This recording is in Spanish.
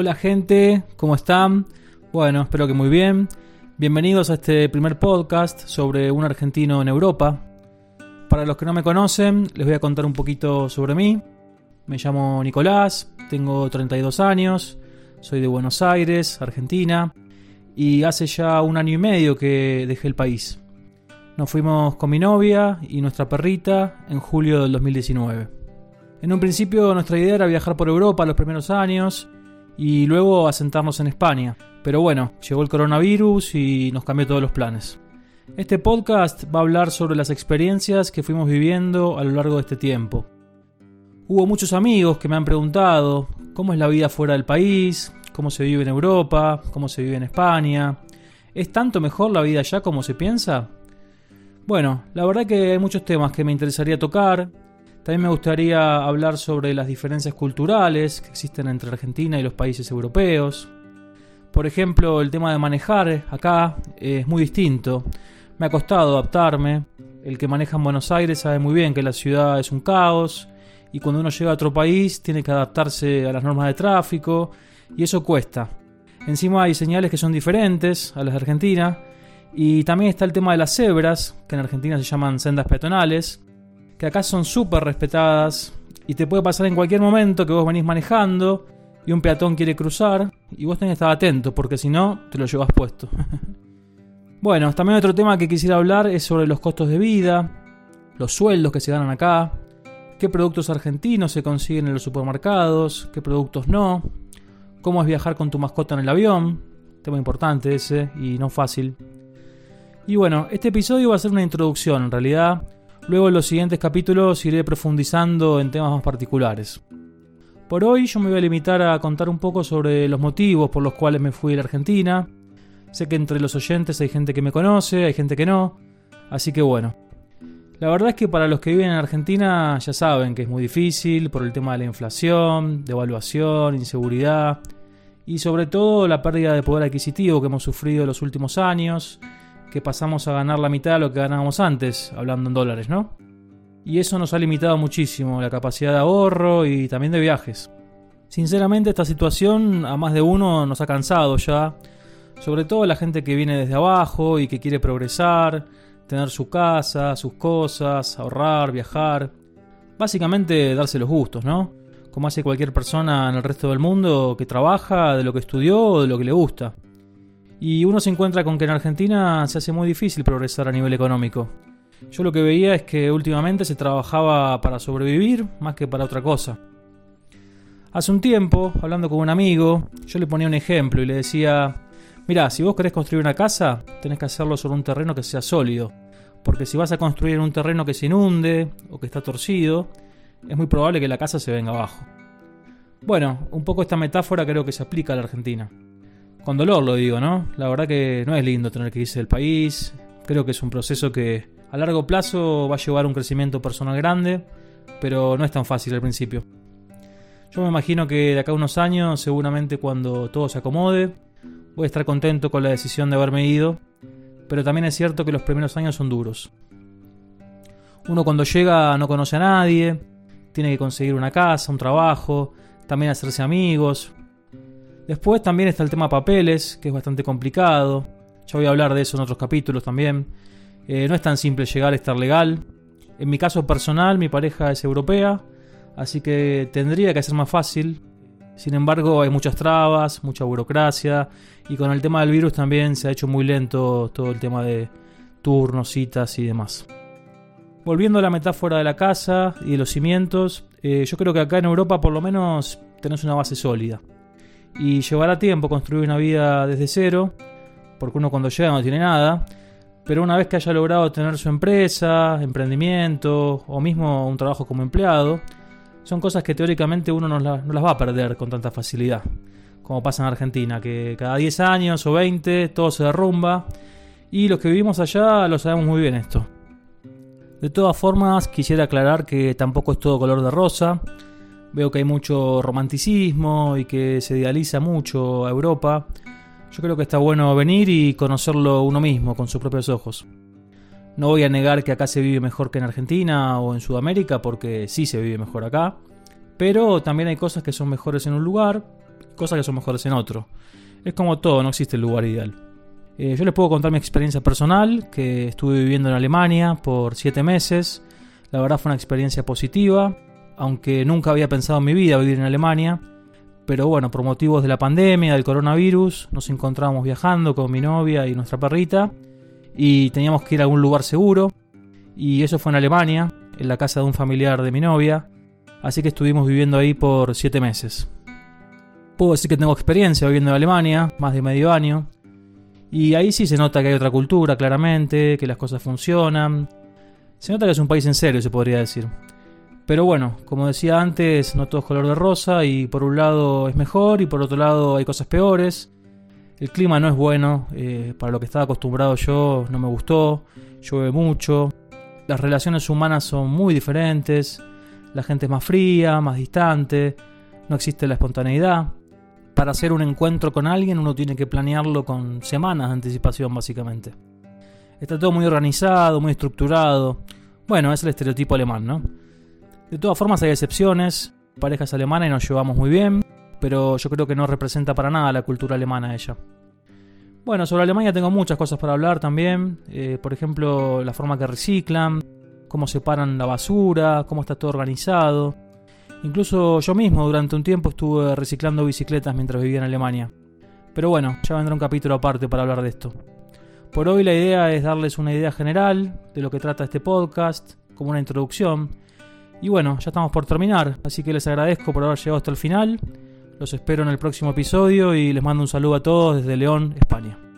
Hola gente, ¿cómo están? Bueno, espero que muy bien. Bienvenidos a este primer podcast sobre un argentino en Europa. Para los que no me conocen, les voy a contar un poquito sobre mí. Me llamo Nicolás, tengo 32 años, soy de Buenos Aires, Argentina, y hace ya un año y medio que dejé el país. Nos fuimos con mi novia y nuestra perrita en julio del 2019. En un principio nuestra idea era viajar por Europa los primeros años y luego asentarnos en España. Pero bueno, llegó el coronavirus y nos cambió todos los planes. Este podcast va a hablar sobre las experiencias que fuimos viviendo a lo largo de este tiempo. Hubo muchos amigos que me han preguntado cómo es la vida fuera del país, cómo se vive en Europa, cómo se vive en España. ¿Es tanto mejor la vida allá como se piensa? Bueno, la verdad que hay muchos temas que me interesaría tocar, también me gustaría hablar sobre las diferencias culturales que existen entre Argentina y los países europeos. Por ejemplo, el tema de manejar acá es muy distinto. Me ha costado adaptarme. El que maneja en Buenos Aires sabe muy bien que la ciudad es un caos y cuando uno llega a otro país tiene que adaptarse a las normas de tráfico y eso cuesta. Encima hay señales que son diferentes a las de Argentina y también está el tema de las cebras, que en Argentina se llaman sendas peatonales, que acá son súper respetadas y te puede pasar en cualquier momento que vos venís manejando y un peatón quiere cruzar y vos tenés que estar atento porque si no te lo llevas puesto. bueno, también otro tema que quisiera hablar es sobre los costos de vida, los sueldos que se ganan acá, qué productos argentinos se consiguen en los supermercados, qué productos no, cómo es viajar con tu mascota en el avión, tema importante ese y no fácil. Y bueno, este episodio va a ser una introducción en realidad Luego en los siguientes capítulos iré profundizando en temas más particulares. Por hoy yo me voy a limitar a contar un poco sobre los motivos por los cuales me fui a la Argentina. Sé que entre los oyentes hay gente que me conoce, hay gente que no, así que bueno. La verdad es que para los que viven en Argentina ya saben que es muy difícil por el tema de la inflación, devaluación, inseguridad y sobre todo la pérdida de poder adquisitivo que hemos sufrido en los últimos años que pasamos a ganar la mitad de lo que ganábamos antes, hablando en dólares, ¿no? Y eso nos ha limitado muchísimo la capacidad de ahorro y también de viajes. Sinceramente esta situación a más de uno nos ha cansado ya, sobre todo la gente que viene desde abajo y que quiere progresar, tener su casa, sus cosas, ahorrar, viajar, básicamente darse los gustos, ¿no? Como hace cualquier persona en el resto del mundo que trabaja de lo que estudió o de lo que le gusta. Y uno se encuentra con que en Argentina se hace muy difícil progresar a nivel económico. Yo lo que veía es que últimamente se trabajaba para sobrevivir más que para otra cosa. Hace un tiempo, hablando con un amigo, yo le ponía un ejemplo y le decía, mira, si vos querés construir una casa, tenés que hacerlo sobre un terreno que sea sólido, porque si vas a construir en un terreno que se inunde o que está torcido, es muy probable que la casa se venga abajo. Bueno, un poco esta metáfora creo que se aplica a la Argentina. Con dolor lo digo, ¿no? La verdad que no es lindo tener que irse del país. Creo que es un proceso que a largo plazo va a llevar un crecimiento personal grande, pero no es tan fácil al principio. Yo me imagino que de acá a unos años, seguramente cuando todo se acomode, voy a estar contento con la decisión de haberme ido, pero también es cierto que los primeros años son duros. Uno cuando llega no conoce a nadie, tiene que conseguir una casa, un trabajo, también hacerse amigos, Después también está el tema papeles, que es bastante complicado. Ya voy a hablar de eso en otros capítulos también. Eh, no es tan simple llegar a estar legal. En mi caso personal, mi pareja es europea, así que tendría que ser más fácil. Sin embargo, hay muchas trabas, mucha burocracia y con el tema del virus también se ha hecho muy lento todo el tema de turnos, citas y demás. Volviendo a la metáfora de la casa y de los cimientos, eh, yo creo que acá en Europa por lo menos tenés una base sólida y llevará tiempo construir una vida desde cero, porque uno cuando llega no tiene nada, pero una vez que haya logrado tener su empresa, emprendimiento o mismo un trabajo como empleado, son cosas que teóricamente uno no, las va a perder con tanta facilidad, como pasa en Argentina, que cada 10 años o 20 todo se derrumba. Y los que vivimos allá lo sabemos muy bien esto. De todas formas, quisiera aclarar que tampoco es todo color de rosa, Veo que hay mucho romanticismo y que se idealiza mucho a Europa. Yo creo que está bueno venir y conocerlo uno mismo con sus propios ojos. No voy a negar que acá se vive mejor que en Argentina o en Sudamérica, porque sí se vive mejor acá. Pero también hay cosas que son mejores en un lugar, cosas que son mejores en otro. Es como todo, no existe el lugar ideal. Eh, yo les puedo contar mi experiencia personal, que estuve viviendo en Alemania por 7 meses. La verdad fue una experiencia positiva, aunque nunca había pensado en mi vida vivir en Alemania. Pero bueno, por motivos de la pandemia, del coronavirus, nos encontrábamos viajando con mi novia y nuestra perrita y teníamos que ir a algún lugar seguro. Y eso fue en Alemania, en la casa de un familiar de mi novia. Así que estuvimos viviendo ahí por 7 meses. Puedo decir que tengo experiencia viviendo en Alemania, más de medio año. Y ahí sí se nota que hay otra cultura, claramente, que las cosas funcionan. Se nota que es un país en serio, se podría decir. Pero bueno, como decía antes, no todo es color de rosa y por un lado es mejor y por otro lado hay cosas peores. El clima no es bueno, eh, para lo que estaba acostumbrado yo no me gustó, llueve mucho, las relaciones humanas son muy diferentes, la gente es más fría, más distante, no existe la espontaneidad. Para hacer un encuentro con alguien uno tiene que planearlo con semanas de anticipación básicamente. Está todo muy organizado, muy estructurado. Bueno, es el estereotipo alemán, ¿no? De todas formas hay excepciones, parejas alemanas y nos llevamos muy bien, pero yo creo que no representa para nada la cultura alemana ella. Bueno, sobre Alemania tengo muchas cosas para hablar también, eh, por ejemplo la forma que reciclan, cómo separan la basura, cómo está todo organizado. Incluso yo mismo durante un tiempo estuve reciclando bicicletas mientras vivía en Alemania. Pero bueno, ya vendrá un capítulo aparte para hablar de esto. Por hoy la idea es darles una idea general de lo que trata este podcast, como una introducción, y bueno, ya estamos por terminar, así que les agradezco por haber llegado hasta el final. Los espero en el próximo episodio y les mando un saludo a todos desde León, España.